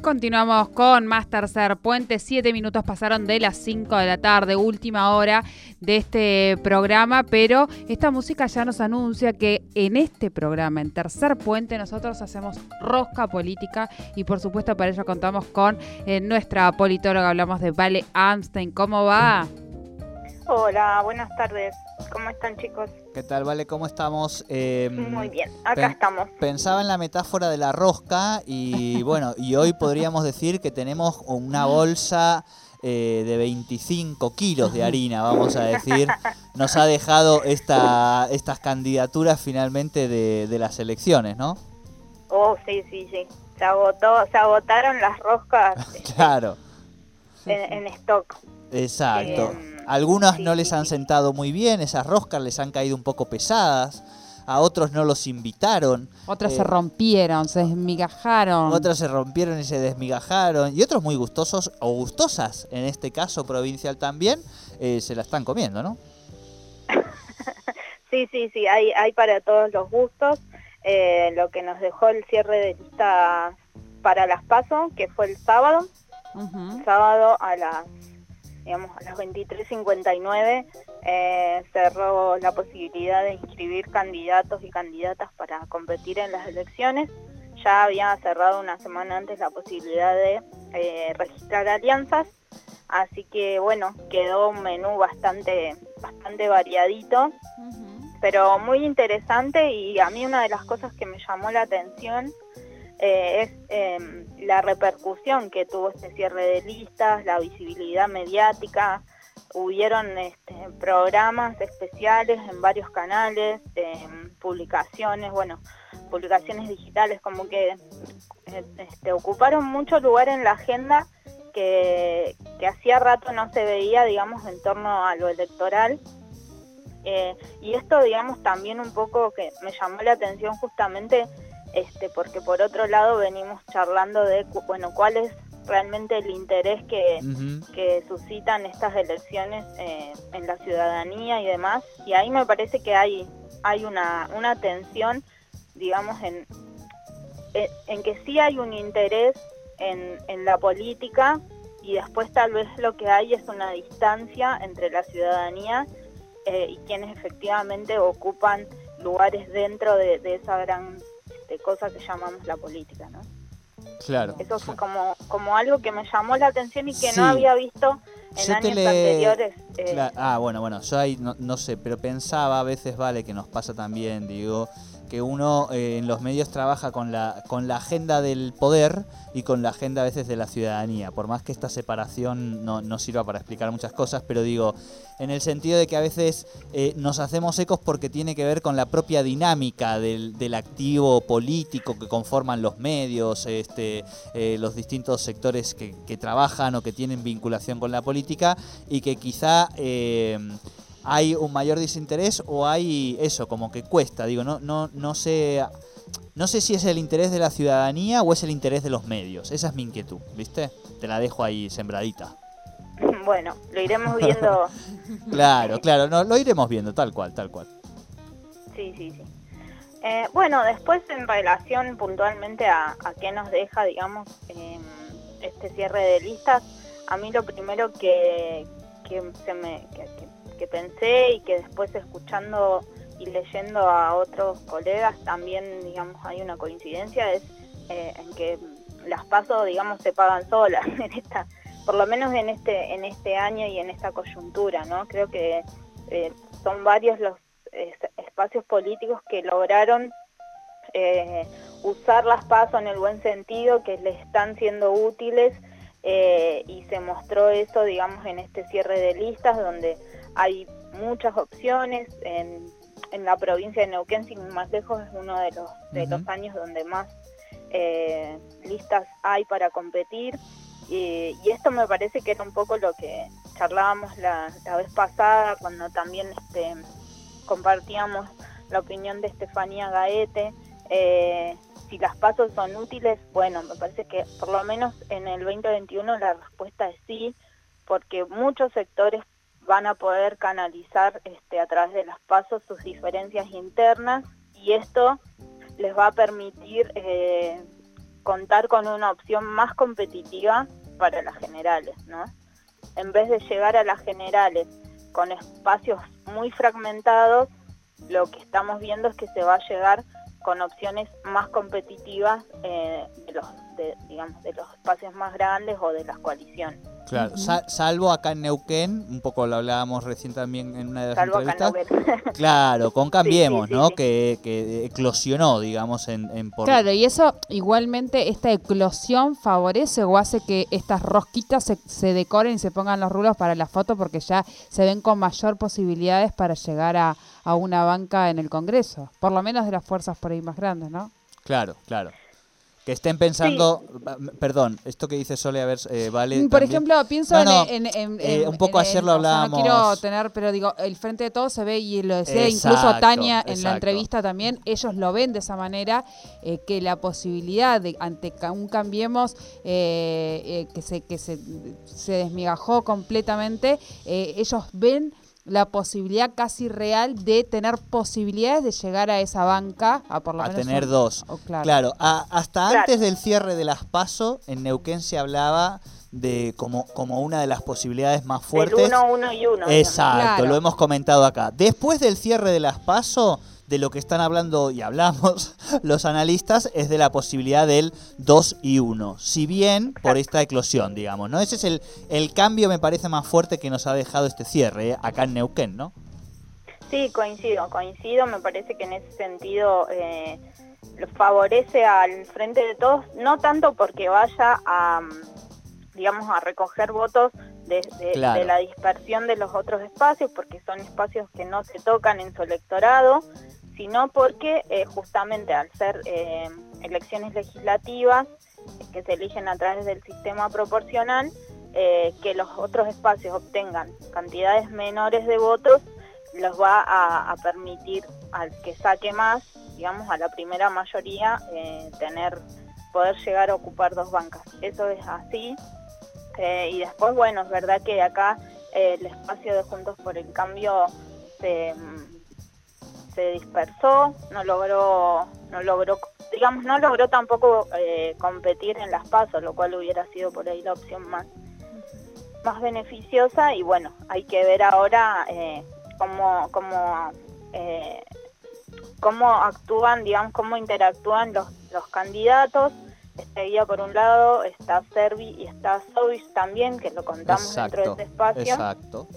Continuamos con más tercer puente. Siete minutos pasaron de las cinco de la tarde, última hora de este programa, pero esta música ya nos anuncia que en este programa, en tercer puente, nosotros hacemos rosca política y por supuesto para ello contamos con eh, nuestra politóloga, hablamos de Vale Amstein. ¿Cómo va? Hola, buenas tardes. ¿Cómo están chicos? ¿Qué tal, Vale? ¿Cómo estamos? Em, Muy bien, acá estamos. Pensaba en la metáfora de la rosca y bueno, y hoy podríamos decir que tenemos una bolsa eh, de 25 kilos de harina, vamos a decir. Nos ha dejado esta, estas candidaturas finalmente de, las elecciones, ¿no? Oh, sí, sí, sí. Se, agotó, se agotaron las roscas. claro. En, stock. Exacto. Em, algunas no les han sentado muy bien, esas roscas les han caído un poco pesadas, a otros no los invitaron. Otras se eh, rompieron, se desmigajaron. Otras se rompieron y se desmigajaron. Y otros muy gustosos, o gustosas, en este caso provincial también, eh, se la están comiendo, ¿no? sí, sí, sí, hay, hay para todos los gustos. Eh, lo que nos dejó el cierre de lista para las PASO, que fue el sábado. Sábado a las digamos, a las 23.59 eh, cerró la posibilidad de inscribir candidatos y candidatas para competir en las elecciones. Ya había cerrado una semana antes la posibilidad de eh, registrar alianzas, así que bueno, quedó un menú bastante, bastante variadito, pero muy interesante. Y a mí una de las cosas que me llamó la atención eh, es em, la repercusión que tuvo este cierre de listas, la visibilidad mediática, hubieron este, programas especiales en varios canales, publicaciones, bueno, publicaciones digitales, como que eh, este, ocuparon mucho lugar en la agenda que, hacía rato no se veía, digamos, en torno a lo electoral. Eh, y esto, digamos, también un poco que me llamó la atención justamente este, porque por otro lado venimos charlando de, bueno, cuál es realmente el interés que, suscitan estas elecciones eh, en la ciudadanía y demás. Y ahí me parece que hay, hay una, una tensión, digamos, en, en, que sí hay un interés en, en la política y después tal vez lo que hay es una distancia entre la ciudadanía eh, y quienes efectivamente ocupan lugares dentro de, de esa gran de cosas que llamamos la política, ¿no? Claro. Eso fue como, como algo que me llamó la atención y que no había visto en años anteriores. Eh. Ah, bueno, bueno, yo ahí no, no, sé, pero pensaba a veces, vale, que nos pasa también, digo, que uno eh, en los medios trabaja con la, con la agenda del poder y con la agenda a veces de la ciudadanía, por más que esta separación no, no sirva para explicar muchas cosas, pero digo, en el sentido de que a veces eh, nos hacemos ecos porque tiene que ver con la propia dinámica del, del activo político que conforman los medios, este, eh, los distintos sectores que, que, trabajan o que tienen vinculación con la política y que quizá hay un mayor desinterés o hay eso, como que cuesta, digo, no, no, no sé, no sé si es el interés de la ciudadanía o es el interés de los medios, esa es mi inquietud, ¿viste? Te la dejo ahí sembradita. Bueno, lo iremos viendo. claro, claro, no, lo iremos viendo, tal cual, tal cual. Sí, sí, sí. Eh, bueno, después en relación puntualmente a, a qué nos deja, digamos, este cierre de listas, a mí lo primero que, que pensé y que después escuchando y leyendo a otros colegas también, digamos, hay una coincidencia, es eh, en que las pasos, digamos, se pagan solas en esta, por lo menos en este, en este año y en esta coyuntura, ¿no? Creo que eh, son varios los espacios políticos que lograron eh, usar las pasos en el buen sentido, que les están siendo útiles y se mostró eso, digamos, en este cierre de listas donde hay muchas opciones. En, en la provincia de Neuquén, sin más lejos, es uno de los, de los años donde más eh, listas hay para competir. Y, esto me parece que era un poco lo que charlábamos la, la vez pasada, cuando también este, compartíamos la opinión de Estefanía Gaete. Eh, si las pasos son útiles, bueno, me parece que por lo menos en el 2021 la respuesta es sí, porque muchos sectores van a poder canalizar este, a través de las pasos sus diferencias internas y esto les va a permitir eh, contar con una opción más competitiva para las generales, ¿no? En vez de llegar a las generales con espacios muy fragmentados, lo que estamos viendo es que se va a llegar con opciones más competitivas eh, de los digamos de los espacios más grandes o de las coaliciones. Claro, salvo acá en Neuquén, un poco lo hablábamos recién también en una de las salvo entrevistas. claro, con Cambiemos, ¿no? Que, que, eclosionó, digamos, en, en Claro, y eso igualmente, esta eclosión favorece o hace que estas rosquitas se, se decoren y se pongan los rulos para la foto porque ya se ven con mayor posibilidades para llegar a, a una banca en el Congreso, por lo menos de las fuerzas por ahí más grandes, ¿no? Claro, claro que estén pensando, perdón, esto que dice Sole, a ver, eh, vale. Mm, por ejemplo, pienso en, eh, un poco ayer lo hablábamos. no quiero tener, pero digo, el frente de todos se ve y lo decía incluso Tania en la entrevista también, ellos lo ven de esa manera, eh, que la posibilidad de ante un cambiemos que se que se, se desmigajó completamente, ellos ven la posibilidad casi real de tener posibilidades de llegar a esa banca a por lo a tener dos claro, hasta antes del cierre de las PASO en Neuquén se hablaba de como, como una de las posibilidades más fuertes. uno, uno y uno. Exacto, lo hemos comentado acá. Después del cierre de las PASO, de lo que están hablando y hablamos los analistas es de la posibilidad del 2 y 1. Si bien por esta eclosión, digamos, ¿no? Ese es el, el cambio, me parece, más fuerte que nos ha dejado este cierre, ¿eh? acá en Neuquén, ¿no? Sí, coincido, coincido. Me parece que en ese sentido eh, favorece al frente de todos, no tanto porque vaya a, digamos, a recoger votos de, de, la dispersión de los otros espacios, porque son espacios que no se tocan en su electorado, sino porque eh, justamente al ser eh, elecciones legislativas que se eligen a través del sistema proporcional, eh, que los otros espacios obtengan cantidades menores de votos, los va a, permitir al que saque más, digamos, a la primera mayoría, tener poder llegar a ocupar dos bancas. Eso es así. y después, bueno, es verdad que acá el espacio de Juntos por el Cambio se se dispersó, no logró, no logró, digamos, no logró tampoco eh, competir en las pasos, lo cual hubiera sido por ahí la opción más, más beneficiosa y bueno, hay que ver ahora eh, cómo, cómo, eh, cómo actúan, digamos, cómo interactúan los, los candidatos. Este guía por un lado, está Servi y está Sovich también, que lo contamos dentro de ese espacio. Exacto.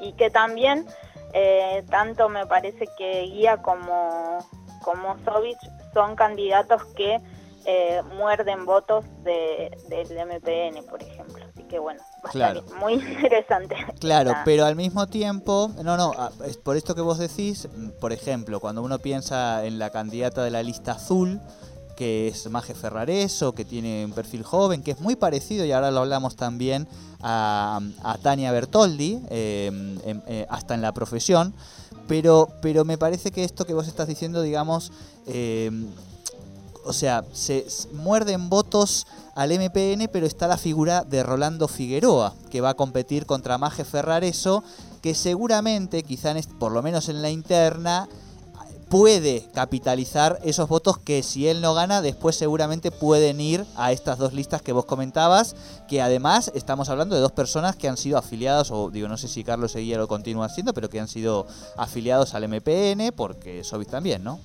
Y que también eh, tanto me parece que Guía como, como Sovich son candidatos que eh, muerden votos de, del MPN, por ejemplo. Así que bueno, va muy interesante. Claro, pero al mismo tiempo, no, no, es por esto que vos decís, por ejemplo, cuando uno piensa en la candidata de la lista azul, que es Maje Ferrareso, que tiene un perfil joven, que es muy parecido, y ahora lo hablamos también, a, Tania Bertoldi, em, em, eh, hasta en la profesión, pero, pero me parece que esto que vos estás diciendo, digamos, em, o sea, se muerden votos al MPN, pero está la figura de Rolando Figueroa, que va a competir contra Maje Ferrareso, que seguramente, quizá por lo menos en la interna, puede capitalizar esos votos que si él no gana, después seguramente pueden ir a estas dos listas que vos comentabas, que además estamos hablando de dos personas que han sido afiliadas, o digo, no sé si Carlos Seguía lo continúa haciendo, pero que han sido afiliados al MPN, porque Sobis también, ¿no?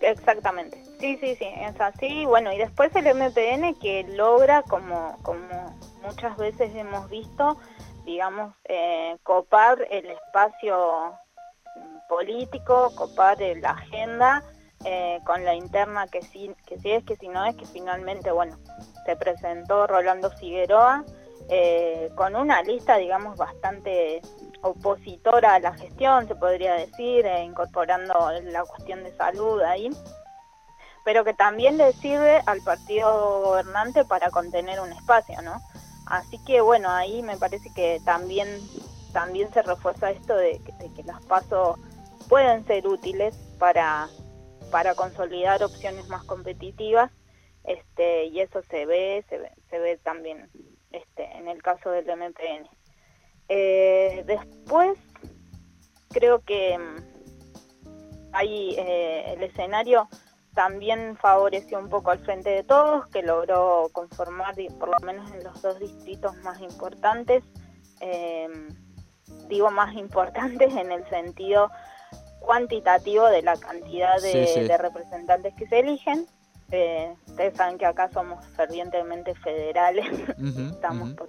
Exactamente. Sí, sí, sí, es así. Bueno, y después el MPN que logra, como, como muchas veces hemos visto, digamos, eh, copar el espacio político, copar la agenda eh, con la interna que sí, que sí es, que si no es, que finalmente, bueno, se presentó Rolando Figueroa eh, con una lista, digamos, bastante opositora a la gestión, se podría decir, eh, incorporando la cuestión de salud ahí, pero que también le sirve al partido gobernante para contener un espacio, ¿no? Así que bueno, ahí me parece que también también se refuerza esto de, que las pasos pueden ser útiles para, para consolidar opciones más competitivas este, y eso se ve, se ve, también este, en el caso del MPN. Eh, después, creo que mm, hay eh, el escenario también favoreció un poco al Frente de Todos, que logró conformar, por lo menos en los dos distritos más importantes, em, digo más importantes en el sentido cuantitativo de la cantidad de, representantes que se eligen. Eh, ustedes saben que acá somos fervientemente federales, estamos por,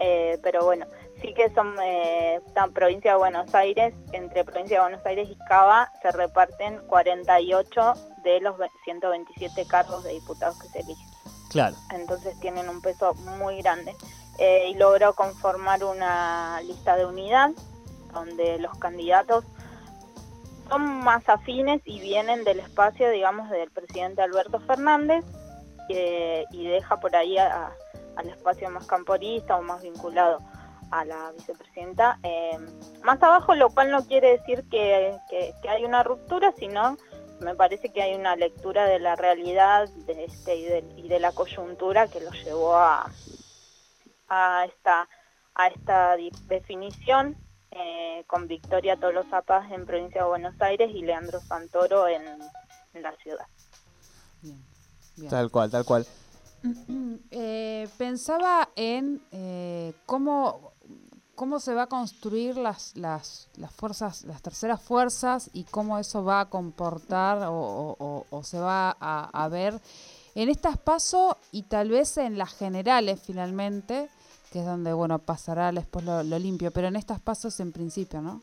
eh, pero bueno, sí que son eh, provincia de Buenos Aires, entre provincia de Buenos Aires y Cava se reparten 48 de los 127 cargos de diputados que se eligen. Claro. Entonces tienen un peso muy grande. Eh, y logró conformar una lista de unidad donde los candidatos son más afines y vienen del espacio, digamos, del presidente Alberto Fernández y deja por ahí al espacio más camporista o más vinculado a la vicepresidenta eh, más abajo, lo cual no quiere decir que, hay una ruptura, sino me parece que hay una lectura de la realidad de este y de, la coyuntura que lo llevó a esta a esta definición eh, con Victoria Tolosa Paz en provincia de Buenos Aires y Leandro Santoro en, la ciudad. Tal cual, tal cual. Eh, pensaba en cómo cómo se va a construir las, las, las, fuerzas, las terceras fuerzas y cómo eso va a comportar o, se va a, ver en estas pasos y tal vez en las generales finalmente, que es donde bueno pasará después lo, limpio, pero en estas pasos en principio, ¿no?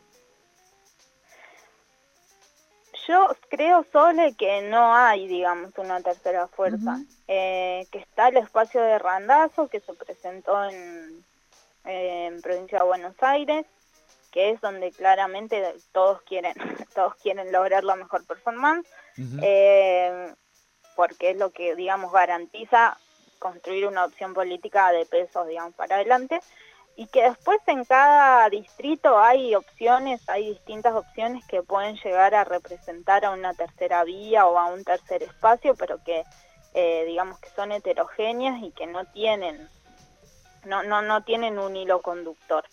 Yo creo, Sole, que no hay, digamos, una tercera fuerza. Eh, que está el espacio de Randazo, que se presentó en, en provincia de Buenos Aires, que es donde claramente todos quieren, todos quieren lograr la mejor performance, eh, porque es lo que, digamos, garantiza construir una opción política de peso, digamos, para adelante, y que después en cada distrito hay opciones, hay distintas opciones que pueden llegar a representar a una tercera vía o a un tercer espacio, pero que, eh, digamos, que son heterogéneas y que no tienen no, no, no tienen un hilo conductor.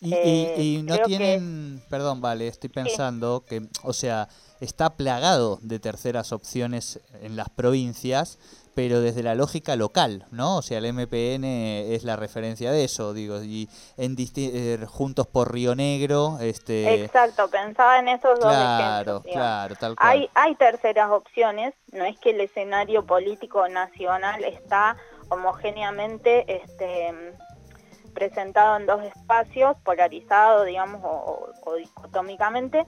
Y, y, eh, no tienen, perdón, vale, estoy pensando que, o sea, está plagado de terceras opciones en las provincias, pero desde la lógica local, ¿no? O sea, el MPN es la referencia de eso, digo, y en eh, juntos por Río Negro, este Exacto, pensaba en esos dos ejemplos. Claro, claro, tal cual. Hay hay terceras opciones, no es que el escenario político nacional está homogéneamente este, presentado en dos espacios, polarizado, digamos, o, dicotómicamente.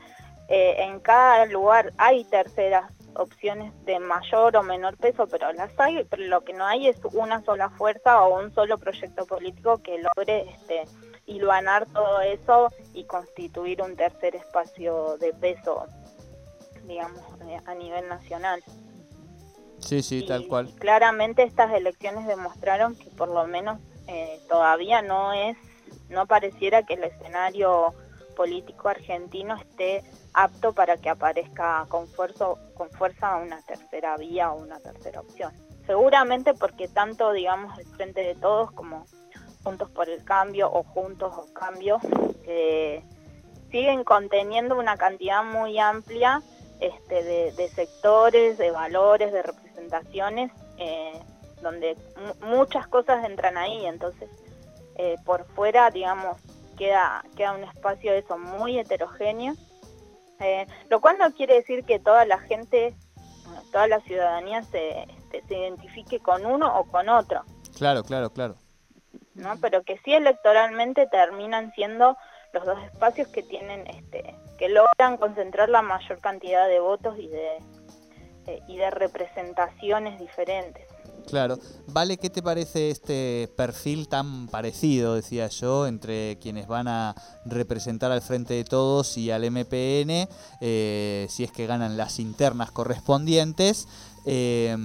Eh, en cada lugar hay terceras opciones de mayor o menor peso, pero las hay, pero lo que no hay es una sola fuerza o un solo proyecto político que logre este, hilvanar todo eso y constituir un tercer espacio de peso, digamos, eh, a nivel nacional. Sí, sí, tal cual. claramente estas elecciones demostraron que por lo menos eh, todavía no es, no pareciera que el escenario político argentino esté apto para que aparezca con fuerza, con fuerza una tercera vía o una tercera opción. Seguramente porque tanto, digamos, el Frente de Todos como Juntos por el Cambio o Juntos o Cambio siguen conteniendo una cantidad muy amplia este, de, sectores, de valores, de representaciones, eh, donde muchas cosas entran ahí, entonces eh, por fuera, digamos, queda, queda un espacio eso muy heterogéneo, eh, lo cual no quiere decir que toda la gente, toda la ciudadanía se, este, se identifique con uno o con otro. Claro, claro, claro. ¿no? Pero que sí electoralmente terminan siendo los dos espacios que tienen este que logran concentrar la mayor cantidad de votos y de eh, y de representaciones diferentes. Claro. Vale, ¿qué te parece este perfil tan parecido, decía yo, entre quienes van a representar al Frente de Todos y al MPN, eh, si es que ganan las internas correspondientes? Eh,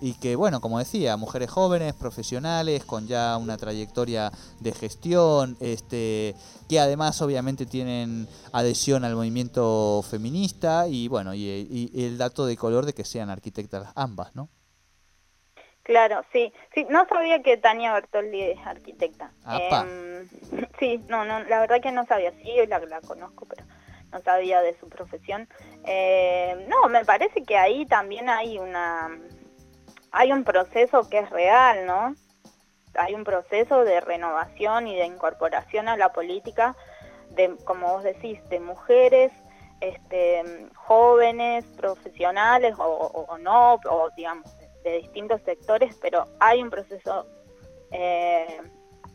y que, bueno, como decía, mujeres jóvenes, profesionales, con ya una trayectoria de gestión, este, que además obviamente tienen adhesión al movimiento feminista y, bueno, y, el dato de color de que sean arquitectas ambas, ¿no? Claro, sí, sí, no sabía que Tania Bertoldi es arquitecta. Eh, sí, no, no, la verdad que no sabía, sí, la, la conozco, pero no sabía de su profesión. Eh, no, me parece que ahí también hay una hay un proceso que es real, ¿no? Hay un proceso de renovación y de incorporación a la política de, como vos decís, de mujeres, este, jóvenes, profesionales o, no, o digamos, de distintos sectores, pero hay un proceso eh,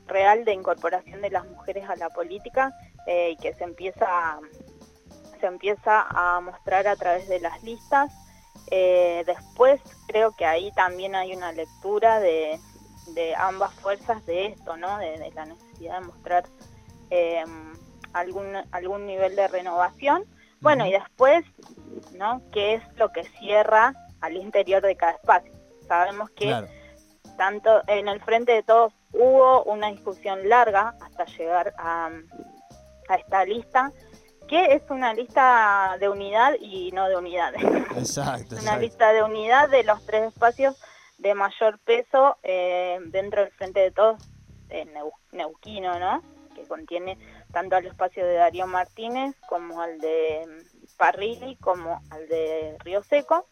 real de incorporación de las mujeres a la política eh, y que se empieza, se empieza a mostrar a través de las listas. Eh, después creo que ahí también hay una lectura de, ambas fuerzas de esto, ¿no? de, la necesidad de mostrar algún, algún nivel de renovación. Bueno, y después, ¿no? ¿Qué es lo que cierra al interior de cada espacio? Sabemos que tanto en el frente de todos hubo una discusión larga hasta llegar a, esta lista, que es una lista de unidad y no de unidad. Exacto. una lista de unidad de los tres espacios de mayor peso eh, dentro del frente de todos, en Neuquino, ¿no? Que contiene tanto al espacio de Darío Martínez como al de Parrilli como al de Río Seco.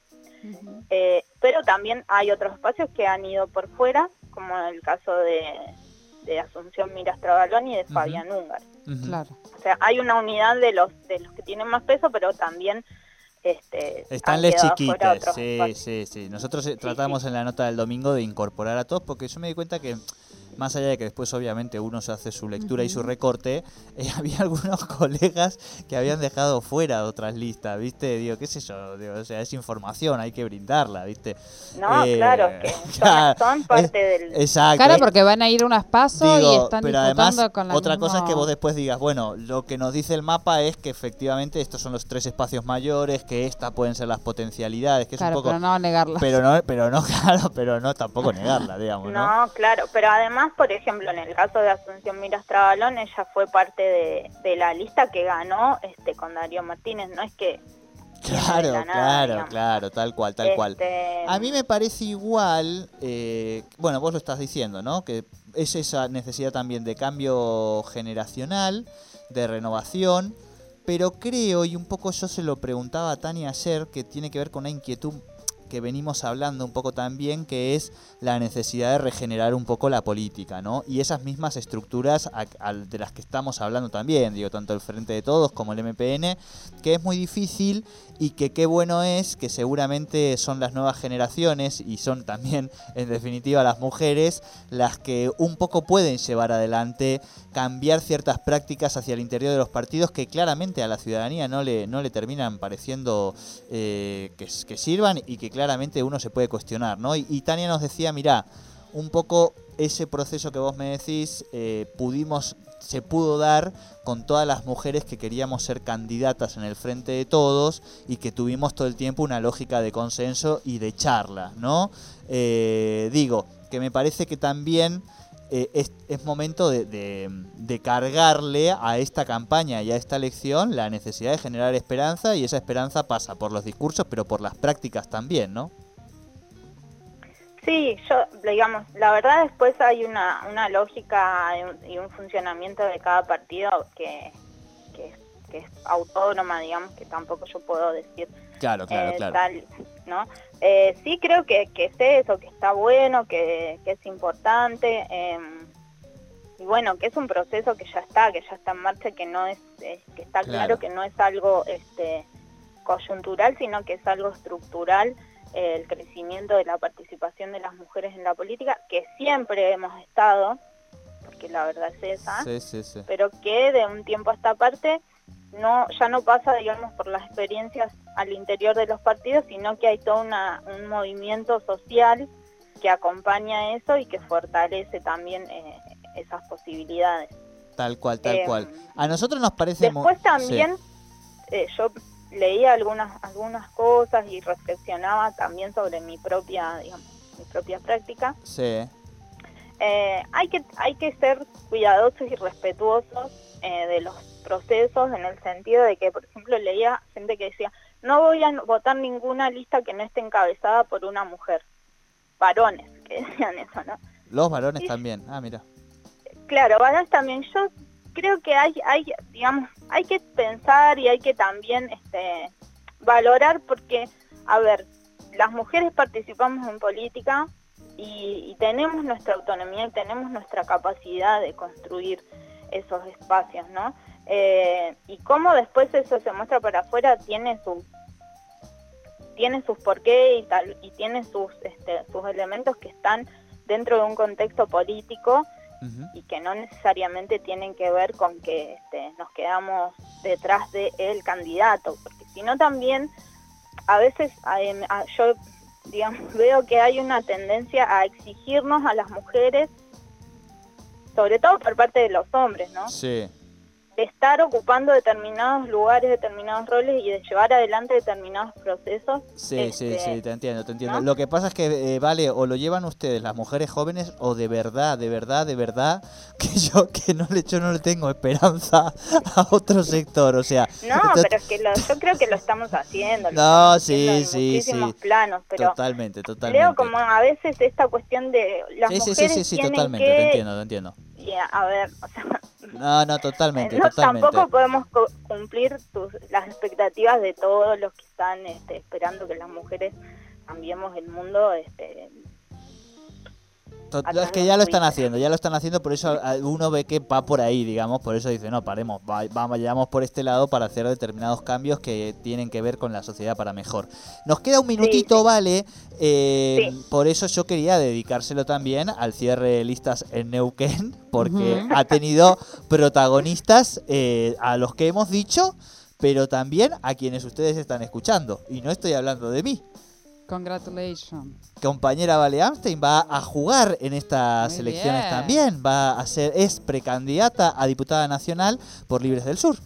Eh, pero también hay otros espacios que han ido por fuera, como en el caso de, Asunción Miras Trabalón y de Fabián Ungar. Claro. O sea, hay una unidad de los de los que tienen más peso, pero también este, Están les chiquitas, sí, sí, sí. Nosotros eh, tratamos en la nota del domingo de incorporar a todos, porque yo me di cuenta que más allá de que después obviamente uno se hace su lectura y su recorte, eh, había algunos colegas que habían dejado fuera otras listas, ¿viste? Digo, qué sé yo, digo, o sea, es información, hay que brindarla, ¿viste? No, eh, claro, que son, parte del... Exacto. Claro, porque van a ir unas pasos y están pero además, con la otra cosa es que vos después digas, bueno, lo que nos dice el mapa es que efectivamente estos son los tres espacios mayores, que estas pueden ser las potencialidades, que es un poco... pero no negarla. Pero no, pero no, claro, pero no tampoco negarla, digamos, ¿no? No, claro, pero además por ejemplo, en el caso de Asunción Miras Trabalón, ella fue parte de, la lista que ganó este con Darío Martínez, no es que... Claro, claro, claro, tal cual, tal cual. Este, A mí me parece igual, eh, bueno, vos lo estás diciendo, ¿no? Que es esa necesidad también de cambio generacional, de renovación, pero creo, y un poco yo se lo preguntaba a Tania ayer, que tiene que ver con una inquietud que venimos hablando un poco también, que es la necesidad de regenerar un poco la política, ¿no? Y esas mismas estructuras de las que estamos hablando también, digo, tanto el Frente de Todos como el MPN, que es muy difícil y que qué bueno es que seguramente son las nuevas generaciones y son también, en definitiva, las mujeres las que un poco pueden llevar adelante, cambiar ciertas prácticas hacia el interior de los partidos que claramente a la ciudadanía no le, no le terminan pareciendo eh, que, que sirvan y que claramente claramente uno se puede cuestionar, ¿no? Y, Tania nos decía, mira, un poco ese proceso que vos me decís, eh, pudimos, se pudo dar con todas las mujeres que queríamos ser candidatas en el frente de todos y que tuvimos todo el tiempo una lógica de consenso y de charla, ¿no? Eh, digo, que me parece que también eh, es, momento de, cargarle a esta campaña y a esta elección la necesidad de generar esperanza y esa esperanza pasa por los discursos pero por las prácticas también, ¿no? Sí, yo, digamos, la verdad después hay una, una lógica y un funcionamiento de cada partido que, que, es autónoma, digamos, que tampoco yo puedo decir Claro, claro, eh, claro. Tal, ¿no? Eh, sí creo que, que, es eso, que está bueno, que, que es importante. Em, y bueno, que es un proceso que ya está, que ya está en marcha, que no es, que está claro. que no es algo este, coyuntural, sino que es algo estructural el crecimiento de la participación de las mujeres en la política, que siempre hemos estado, porque la verdad es esa, pero que de un tiempo a esta parte no ya no pasa, digamos, por las experiencias al interior de los partidos, sino que hay todo un movimiento social que acompaña eso y que fortalece también eh, esas posibilidades. Tal cual, tal eh, cual. A nosotros nos parece... Después también eh, yo leía algunas, algunas cosas y reflexionaba también sobre mi propia, digamos, mi propia práctica. Sí. hay, que, hay que ser cuidadosos y respetuosos de los procesos en el sentido de que, por ejemplo, leía gente que decía, no voy a votar ninguna lista que no esté encabezada por una mujer. Varones que decían eso, ¿no? Los varones también, ah, mira. Claro, varones también. Yo creo que hay, hay, digamos, hay que pensar y hay que también este, valorar porque, a ver, las mujeres participamos en política y, tenemos nuestra autonomía y tenemos nuestra capacidad de construir esos espacios, ¿no? Eh, y cómo después eso se muestra para afuera tiene su tiene sus porqué y tal y tiene sus este, sus elementos que están dentro de un contexto político y que no necesariamente tienen que ver con que este, nos quedamos detrás del el candidato, porque si no también a veces yo digamos veo que hay una tendencia a exigirnos a las mujeres, sobre todo por parte de los hombres, ¿no? Sí de estar ocupando determinados lugares, determinados roles y de llevar adelante determinados procesos. Sí, sí, este, sí, te entiendo, te entiendo. Lo que pasa es que, eh, vale, o lo llevan ustedes, las mujeres jóvenes, o de verdad, de verdad, de verdad, que yo que no le, yo no le tengo esperanza a otro sector, o sea... No, pero es que yo creo que lo estamos haciendo. no, sí, sí, sí. planos, pero... Totalmente, totalmente. Creo como a veces esta cuestión de las sí, mujeres sí, sí, sí, totalmente, te entiendo, te entiendo. a ver, o sea, no, no, totalmente, totalmente. Tampoco podemos cumplir las expectativas de todos los que están este, esperando que las mujeres cambiemos el mundo este, es que ya lo están haciendo, ya lo están haciendo, por eso uno ve que va por ahí, digamos, por eso dice, no, paremos, vamos, vayamos por este lado para hacer determinados cambios que tienen que ver con la sociedad para mejor. Nos queda un minutito, vale, eh, por eso yo quería dedicárselo también al cierre de listas en Neuquén, porque ha tenido protagonistas eh, a los que hemos dicho, pero también a quienes ustedes están escuchando, y no estoy hablando de mí. Congratulations. Compañera Vale Amstein va a jugar en estas elecciones también. Va a ser, es precandidata a diputada nacional por Libres del Sur.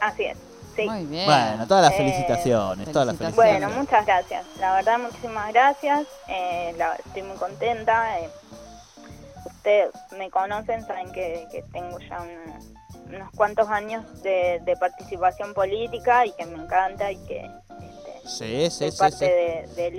Así es. Sí. Muy bien. Bueno, todas las eh, felicitaciones, todas las felicitaciones. Bueno, muchas gracias. La verdad, muchísimas gracias. Eh, estoy muy contenta. Eh, ustedes me conocen, saben que, tengo ya unos cuantos años de, de participación política y que me encanta y que Sí, sí, sí.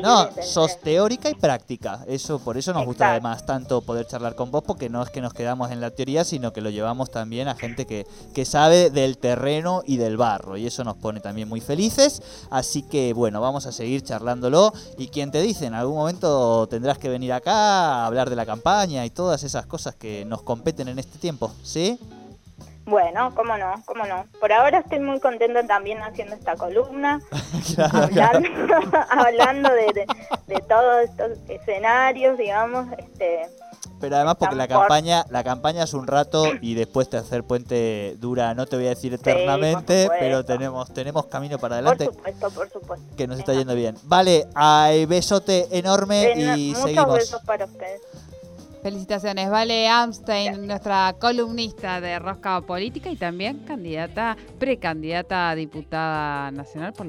no, sos teórica y práctica. Eso, por eso nos gusta además tanto poder charlar con vos, porque no es que nos quedamos en la teoría, sino que lo llevamos también a gente que, que sabe del terreno y del barro. Y eso nos pone también muy felices. Así que bueno, vamos a seguir charlándolo. Y quien te dice, en algún momento tendrás que venir acá a hablar de la campaña y todas esas cosas que nos competen en este tiempo, ¿sí? Bueno, cómo no, cómo no. Por ahora estoy muy contenta también haciendo esta columna, hablando, de, todos estos escenarios, digamos. Este, Pero además porque la campaña, la campaña es un rato y después de hacer puente dura, no te voy a decir eternamente, pero tenemos, tenemos camino para adelante. Por supuesto, por supuesto. Que nos está yendo bien. Vale, hay besote enorme y muchos seguimos. besos para ustedes. Felicitaciones, Vale Amstein, nuestra columnista de Rosca Política y también candidata, precandidata a diputada nacional por